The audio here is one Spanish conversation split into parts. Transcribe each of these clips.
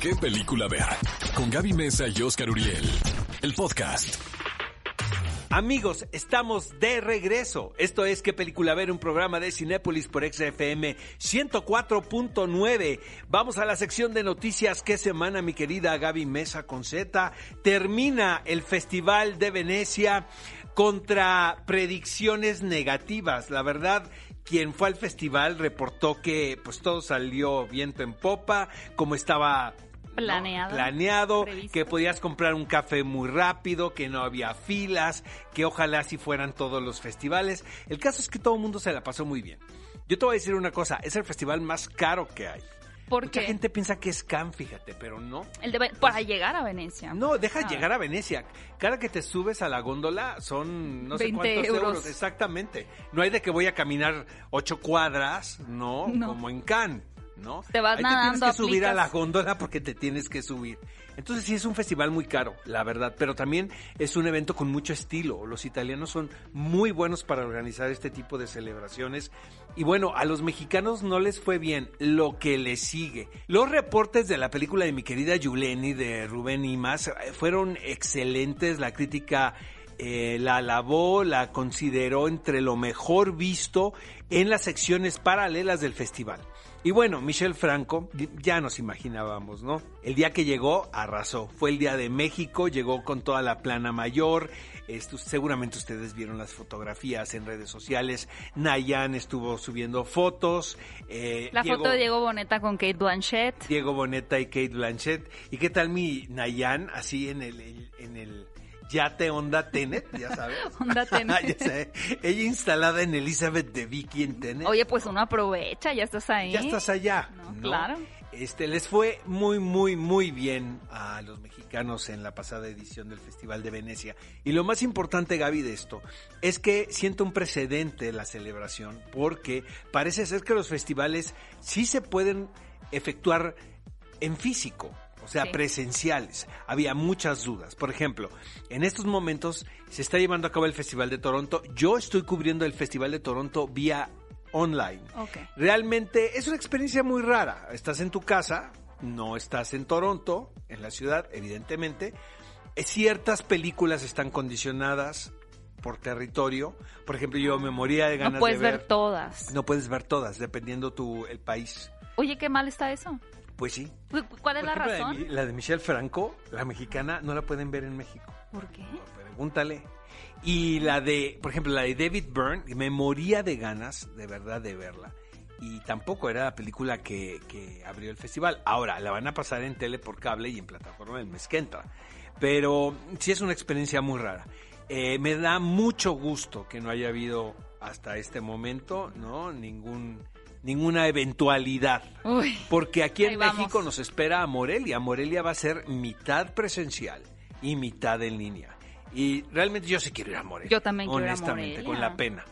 qué película ver. Con Gaby Mesa y Oscar Uriel. El podcast. Amigos, estamos de regreso. Esto es ¿Qué película ver? Un programa de Cinépolis por XFM 104.9. Vamos a la sección de noticias. ¿Qué semana, mi querida Gaby Mesa con? Termina el Festival de Venecia contra predicciones negativas. La verdad, quien fue al festival reportó que pues todo salió viento en popa, como estaba Planeado. planeado, Previsto. que podías comprar un café muy rápido, que no había filas, que ojalá así fueran todos los festivales. El caso es que todo el mundo se la pasó muy bien. Yo te voy a decir una cosa, es el festival más caro que hay. ¿Por Mucha qué? gente piensa que es Cannes, fíjate, pero no. El de para llegar a Venecia. No, deja Ah. llegar a Venecia. Cada que te subes a la góndola son no sé 20 cuántos euros. euros. Exactamente. No hay de que voy a caminar ocho cuadras, no, No. como en Cannes, ¿no? Te vas Ahí nadando, Te tienes que subir a la góndola porque te tienes que subir. Entonces sí es un festival muy caro, la verdad, pero también es un evento con mucho estilo. Los italianos son muy buenos para organizar este tipo de celebraciones. Y bueno, a los mexicanos no les fue bien lo que les sigue. Los reportes de la película de mi querida Yuleni de Rubén Imas eh, fueron excelentes. La crítica eh, la alabó, la consideró entre lo mejor visto en las secciones paralelas del festival. Y bueno, Michelle Franco, ya nos imaginábamos, ¿no? El día que llegó, arrasó. Fue el día de México, llegó con toda la plana mayor. Esto, seguramente ustedes vieron las fotografías en redes sociales. Nayan estuvo subiendo fotos. eh, La foto de Diego Boneta con Kate Blanchett. Diego Boneta y Kate Blanchett. ¿Y qué tal mi Nayan así en el, en el yate Honda Tenet, ya sabes? Honda Tenet. ya sé. Ella instalada en Elizabeth de Vicky en Tenet. Oye, pues uno aprovecha, ya estás ahí. Ya estás allá. No, ¿no? claro. Este, les fue muy, muy, muy bien a los mexicanos en la pasada edición del Festival de Venecia. Y lo más importante, Gaby, de esto, es que siento un precedente la celebración, porque parece ser que los festivales sí se pueden efectuar en físico. O sea, Sí. presenciales. Había muchas dudas. Por ejemplo, en estos momentos se está llevando a cabo el Festival de Toronto. Yo estoy cubriendo el Festival de Toronto vía online. Ok. Realmente es una experiencia muy rara. Estás en tu casa, no estás en Toronto, en la ciudad, evidentemente. Eh, Ciertas películas están condicionadas por territorio. Por ejemplo, yo me moría de ganas No puedes de ver todas. No puedes ver todas, dependiendo tu el país. Oye, qué mal está eso. Pues sí. Cu- ¿Cuál es Por la ejemplo, razón? de mi- la de Michelle Franco, la mexicana, no la pueden ver en México. ¿Por qué? Pregúntale. Y la de, por ejemplo, la de David Byrne, me moría de ganas, de verdad, de verla. Y tampoco era la película que, que abrió el festival. Ahora, la van a pasar en tele por cable y en plataforma el mes que entra. Pero sí es una experiencia muy rara. Eh, me da mucho gusto que no haya habido hasta este momento, ¿no? Ningún, ninguna eventualidad. Uy. Porque aquí en vamos. México nos espera a Morelia. Morelia va a ser mitad presencial y mitad en línea. Y realmente yo sí quiero ir a Morelia. Yo también quiero ir a honestamente, con Morelia. la pena.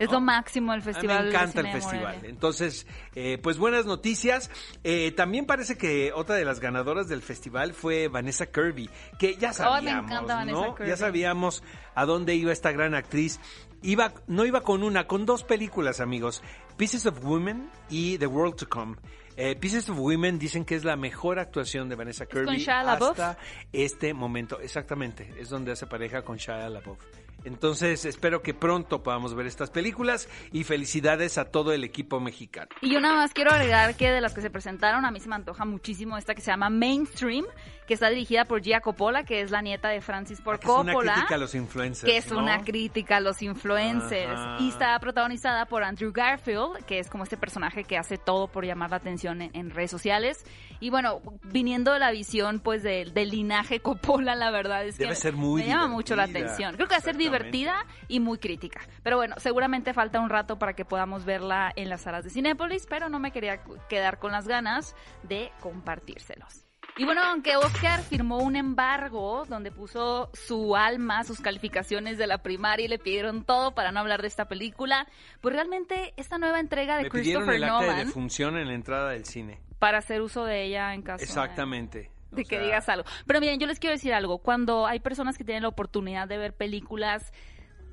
Es ¿no? lo máximo el A mí festival. me encanta el festival. Morelia. Entonces, eh, pues buenas noticias. Eh, también parece que otra de las ganadoras del festival fue Vanessa Kirby, que ya me sabíamos, encanta Vanessa ¿no? Kirby. Ya sabíamos a dónde iba esta gran actriz. Iba, no iba con una, con dos películas, amigos. Pieces of Women y The World to Come. Eh, Pieces of Women dicen que es la mejor actuación de Vanessa Kirby hasta este momento. Exactamente, es donde hace pareja con Shia LaBeouf. Entonces, espero que pronto podamos ver estas películas y felicidades a todo el equipo mexicano. Y yo nada más quiero agregar que de las que se presentaron, a mí se me antoja muchísimo esta que se llama Mainstream, que está dirigida por Gia Coppola, que es la nieta de Francis Ford Que es una Coppola. crítica a los influencers. que es ¿no? una crítica a los influencers Ajá. y está protagonizada por Andrew Garfield, que es como este personaje que hace todo por llamar la atención en, en redes sociales. Y bueno, viniendo de la visión pues del, linaje Coppola, la verdad es que Debe ser muy me llama mucho la divertida. atención. Creo que va a ser. Divertida y muy crítica. Pero bueno, seguramente falta un rato para que podamos verla en las salas de Cinépolis, pero no me quería quedar con las ganas de compartírselos. Y bueno, aunque Oscar firmó un embargo donde puso su alma, sus calificaciones de la primaria y le pidieron todo para no hablar de esta película, pues realmente esta nueva entrega de Me pidieron Christopher el acta de Nolan defunción en la entrada del cine. para hacer uso de ella en caso de- Exactamente. De O que sea, digas algo. Pero miren, yo les quiero decir algo. Cuando hay personas que tienen la oportunidad de ver películas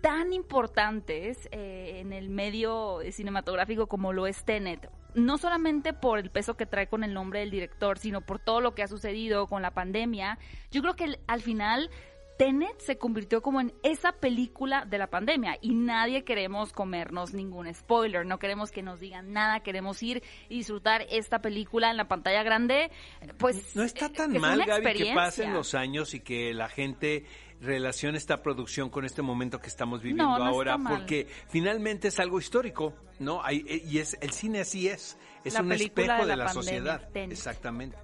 tan importantes eh, en el medio cinematográfico como lo es Tenet, no solamente por el peso que trae con el nombre del director, sino por todo lo que ha sucedido con la pandemia. Yo creo que al final Tenet se convirtió como en esa película de la pandemia y nadie queremos comernos ningún spoiler, no queremos que nos digan nada, queremos ir y disfrutar esta película en la pantalla grande. Pues no está tan que fue mal, Gaby, que pasen los años y que la gente relacione esta producción con este momento que estamos viviendo No, no está ahora, porque finalmente es algo histórico, ¿no? Hay, eh, y es el cine así es, es La un espejo de de la sociedad, Tenet. exactamente.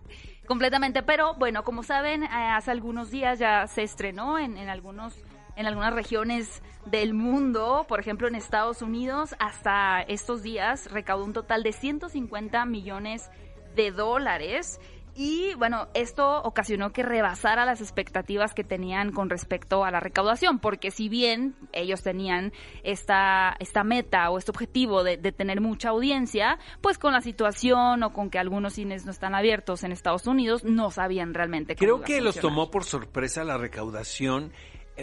Completamente, pero bueno, como saben, eh, hace algunos días ya se estrenó en, en algunos en algunas regiones del mundo, por ejemplo en Estados Unidos, hasta estos días recaudó un total de 150 millones de dólares. Y bueno, esto ocasionó que rebasara las expectativas que tenían con respecto a la recaudación, porque si bien ellos tenían esta, esta meta o este objetivo de, de tener mucha audiencia, pues con la situación o con que algunos cines no están abiertos en Estados Unidos, no sabían realmente cómo Creo que los tomó por sorpresa la recaudación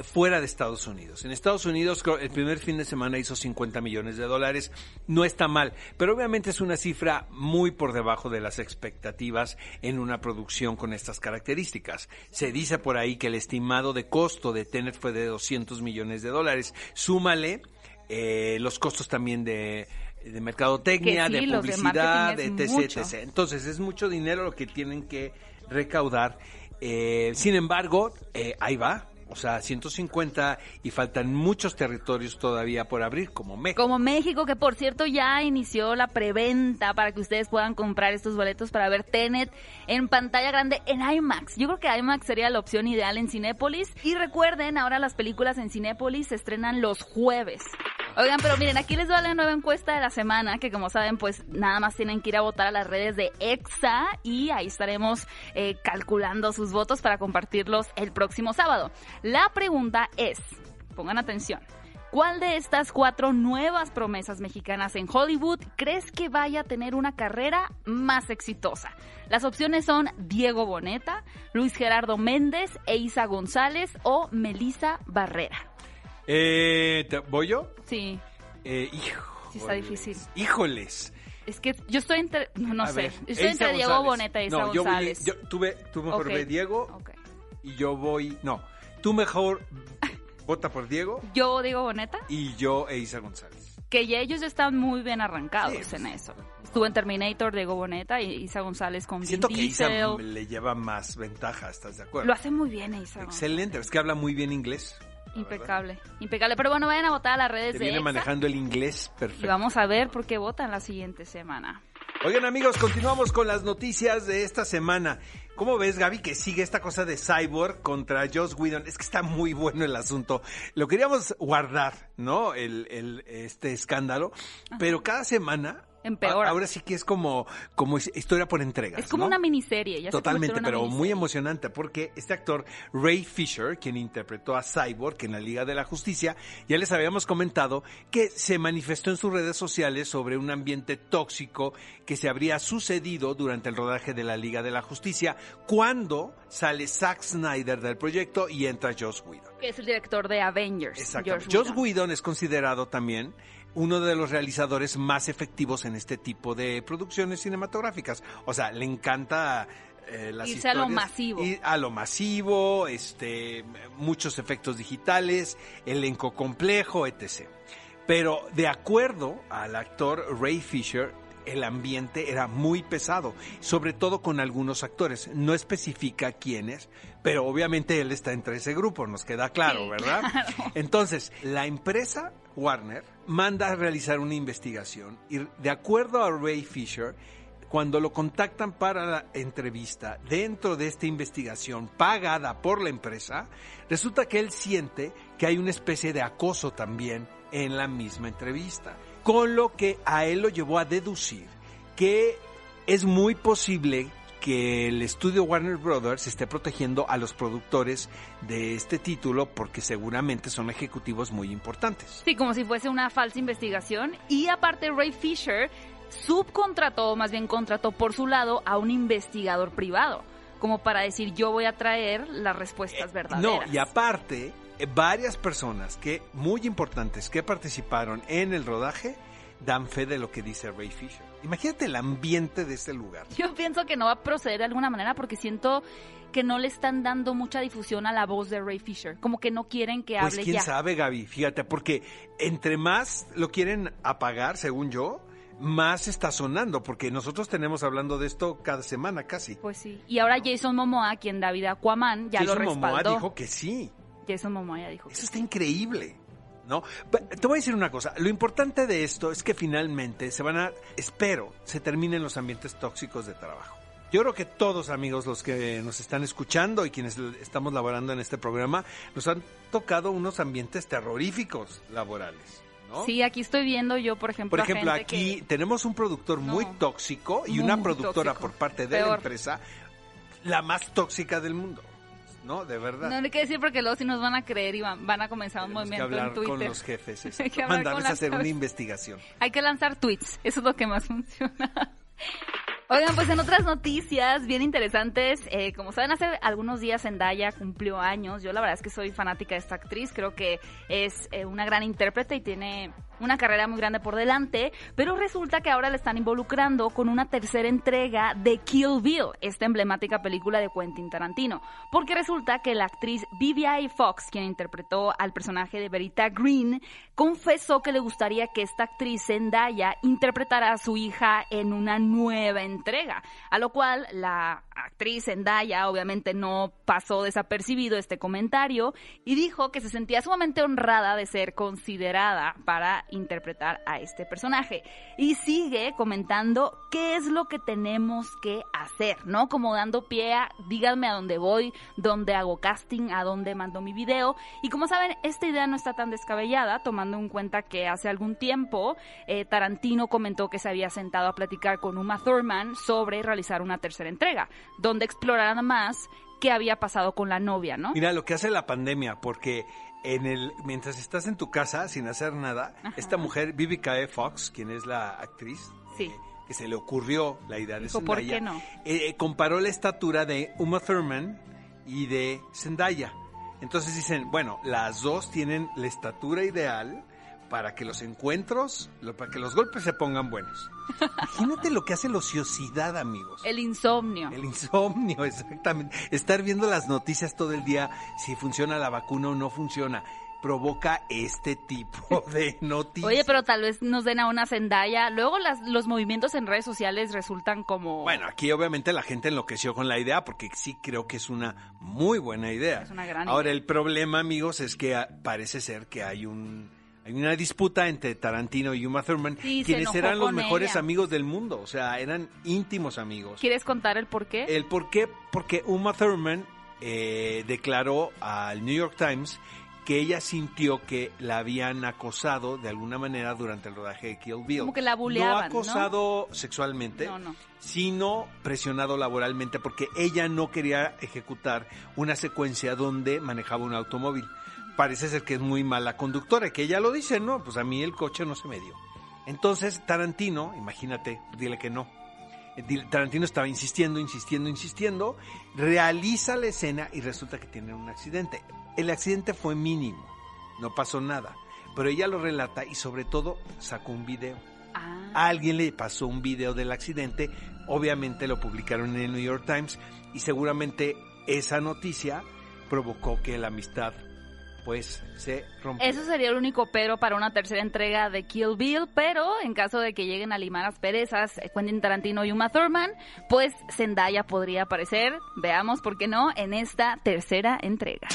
fuera de Estados Unidos. En Estados Unidos el primer fin de semana hizo 50 millones de dólares. No está mal, pero obviamente es una cifra muy por debajo de las expectativas en una producción con estas características. Se dice por ahí que el estimado de costo de Tenet fue de 200 millones de dólares. Súmale eh, los costos también de de mercadotecnia, sí, de publicidad, de etc, etc. Entonces es mucho dinero lo que tienen que recaudar. Eh, sin embargo, eh, ahí va. O sea, 150 y faltan muchos territorios todavía por abrir, como México. Como México, que por cierto ya inició la preventa para que ustedes puedan comprar estos boletos para ver Tenet en pantalla grande en IMAX. Yo creo que IMAX sería la opción ideal en Cinépolis. Y recuerden, ahora las películas en Cinépolis se estrenan los jueves. Oigan, pero miren, aquí les va la nueva encuesta de la semana, que como saben, pues nada más tienen que ir a votar a las redes de EXA y ahí estaremos eh, calculando sus votos para compartirlos el próximo sábado. La pregunta es, pongan atención, ¿cuál de estas cuatro nuevas promesas mexicanas en Hollywood crees que vaya a tener una carrera más exitosa? Las opciones son Diego Boneta, Luis Gerardo Méndez, Eiza González o Melissa Barrera. Eh, ¿te- ¿Voy yo? Sí. Eh, hijo. Sí está difícil. Híjoles. Es que yo estoy entre, no, no A sé, ver, estoy entre Diego González. Boneta y Isa no, yo voy- González. yo- tú, ve- tú mejor ve Diego Ok. y yo voy... No, tú mejor vota por Diego Yo digo Boneta, y yo e Isa González. que ya ellos ya están muy bien arrancados Sí, en eso. Estuvo en Terminator, Diego Boneta y Isa González con Siento Vin que Isa Diesel. le lleva más ventaja, ¿estás de acuerdo? Lo hace muy bien Isa. González. Excelente, es que habla muy bien inglés. Impecable, impecable. Pero bueno, vayan a votar a las redes Te de viene EXA manejando el inglés y perfecto. vamos a ver por qué votan la siguiente semana. Oigan amigos, continuamos con las noticias de esta semana. ¿Cómo ves, Gaby, que sigue esta cosa de Cyborg contra Joss Whedon? Es que está muy bueno el asunto. Lo queríamos guardar, ¿no? El, el- este escándalo. Pero cada semana... Empeora. Ahora sí que es como, como his- historia por entregas. Es como ¿no? una miniserie, ya Totalmente, una pero muy emocionante porque este actor Ray Fisher, quien interpretó a Cyborg en la Liga de la Justicia, ya les habíamos comentado que se manifestó en sus redes sociales sobre un ambiente tóxico que se habría sucedido durante el rodaje de la Liga de la Justicia cuando sale Zack Snyder del proyecto y entra Joss Whedon. Que es el director de Avengers. Exacto. George Joss Whedon. Whedon es considerado también uno de los realizadores más efectivos en este tipo de producciones cinematográficas. O sea, le encanta eh, las Irse a lo masivo. ir a lo masivo, este, muchos efectos digitales, elenco complejo, etc. Pero de acuerdo al actor Ray Fisher, el ambiente era muy pesado, sobre todo con algunos actores. No especifica quiénes, pero obviamente él está entre ese grupo, nos queda claro, Sí, ¿verdad? Entonces, la empresa Warner manda a realizar una investigación y de acuerdo a Ray Fisher, cuando lo contactan para la entrevista dentro de esta investigación pagada por la empresa, resulta que él siente que hay una especie de acoso también en la misma entrevista, con lo que a él lo llevó a deducir que es muy posible que el estudio Warner Brothers esté protegiendo a los productores de este título porque seguramente son ejecutivos muy importantes. Sí, como si fuese una falsa investigación. Y aparte, Ray Fisher subcontrató, más bien contrató por su lado a un investigador privado, como para decir yo voy a traer las respuestas No, verdaderas. y aparte, eh, varias personas que muy importantes que participaron en el rodaje dan fe de lo que dice Ray Fisher. Imagínate el ambiente de ese lugar. Yo pienso que no va a proceder de alguna manera porque siento que no le están dando mucha difusión a la voz de Ray Fisher. Como que no quieren que Pues hable quién ya. sabe, Gaby, fíjate, porque entre más lo quieren apagar, según yo, más está sonando, porque nosotros tenemos hablando de esto cada semana casi. Pues sí. Y ahora Jason Momoa, quien David Aquaman, ya lo Jason Momoa respaldó. dijo que sí. Jason Momoa ya dijo que Eso está increíble. ¿No? Te voy a decir una cosa. Lo importante de esto es que finalmente se van a, espero, se terminen los ambientes tóxicos de trabajo. Yo creo que todos, amigos, los que nos están escuchando y quienes estamos laborando en este programa, nos han tocado unos ambientes terroríficos laborales. ¿no? Sí, aquí estoy viendo yo, por ejemplo, Por ejemplo, gente aquí que- tenemos un productor muy tóxico y Muy una productora tóxico. por parte de la empresa, la más tóxica del mundo. ¿No? De verdad. No hay que decir porque luego si nos van a creer y van, van a comenzar un Tenemos que movimiento hablar en Twitter. con los jefes. Hay que Mandarles a hacer una investigación. Hay que lanzar tweets, eso es lo que más funciona. Oigan, pues en otras noticias bien interesantes, eh, como saben, hace algunos días Zendaya cumplió años. Yo la verdad es que soy fanática de esta actriz, creo que es eh, una gran intérprete y tiene una carrera muy grande por delante, pero resulta que ahora le están involucrando con una tercera entrega de Kill Bill, esta emblemática película de Quentin Tarantino, porque resulta que la actriz Vivian Fox, quien interpretó al personaje de Verita Green, confesó que le gustaría que esta actriz Zendaya interpretara a su hija en una nueva entrega, a lo cual la actriz Zendaya obviamente no pasó desapercibido este comentario y dijo que se sentía sumamente honrada de ser considerada para interpretar a este personaje. Y sigue comentando qué es lo que tenemos que hacer, ¿no? Como dando pie a díganme a dónde voy, dónde hago casting, a dónde mando mi video. Y como saben, esta idea no está tan descabellada, tomando en cuenta que hace algún tiempo eh, Tarantino comentó que se había sentado a platicar con Uma Thurman sobre realizar una tercera entrega, donde exploraran más qué había pasado con la novia, ¿no? Mira lo que hace la pandemia, porque en el mientras estás en tu casa sin hacer nada, Ajá. esta mujer, Vivica E. Fox, quien es la actriz, Sí. eh, que se le ocurrió la idea de Dijo, ¿por Zendaya, qué no? eh, eh, comparó la estatura de Uma Thurman y de Zendaya. Entonces dicen, bueno, las dos tienen la estatura ideal para que los encuentros, para que los golpes se pongan buenos. Imagínate lo que hace la ociosidad, amigos. El insomnio. El insomnio, exactamente. Estar viendo las noticias todo el día, si funciona la vacuna o no funciona, provoca este tipo de noticias. Oye, pero tal vez nos den a una Zendaya. Luego las, los movimientos en redes sociales resultan como... Bueno, aquí obviamente la gente enloqueció con la idea porque sí creo que es una muy buena idea. Es una gran Ahora, idea. el problema, amigos, es que parece ser que hay un hay una disputa entre Tarantino y Uma Thurman, Sí, quienes eran los mejores ella. amigos del mundo, o sea, eran íntimos amigos. ¿Quieres contar el por qué? El por qué, porque Uma Thurman eh, declaró al New York Times que ella sintió que la habían acosado de alguna manera durante el rodaje de Kill Bill. Como que la buleaban, No ¿no? acosado sexualmente, No, no. sino presionado laboralmente porque ella no quería ejecutar una secuencia donde manejaba un automóvil. Parece ser que es muy mala conductora, que ella lo dice, no, pues a mí el coche no se me dio. Entonces Tarantino, imagínate, dile que no. Eh, Tarantino estaba insistiendo, insistiendo, insistiendo, realiza la escena y resulta que tienen un accidente. El accidente fue mínimo, no pasó nada, pero ella lo relata y sobre todo sacó un video. Ah. A alguien le pasó un video del accidente, obviamente lo publicaron en el New York Times y seguramente esa noticia provocó que la amistad pues se rompió. Eso sería el único pero para una tercera entrega de Kill Bill, pero en caso de que lleguen a limar las perezas eh, Quentin Tarantino y Uma Thurman, pues Zendaya podría aparecer, veamos por qué no, en esta tercera entrega.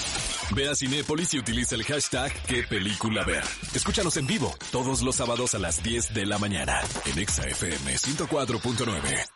Ve a Cinépolis y utiliza el hashtag qué película ver. Escúchanos en vivo todos los sábados a las 10 de la mañana en Exa FM 104.9.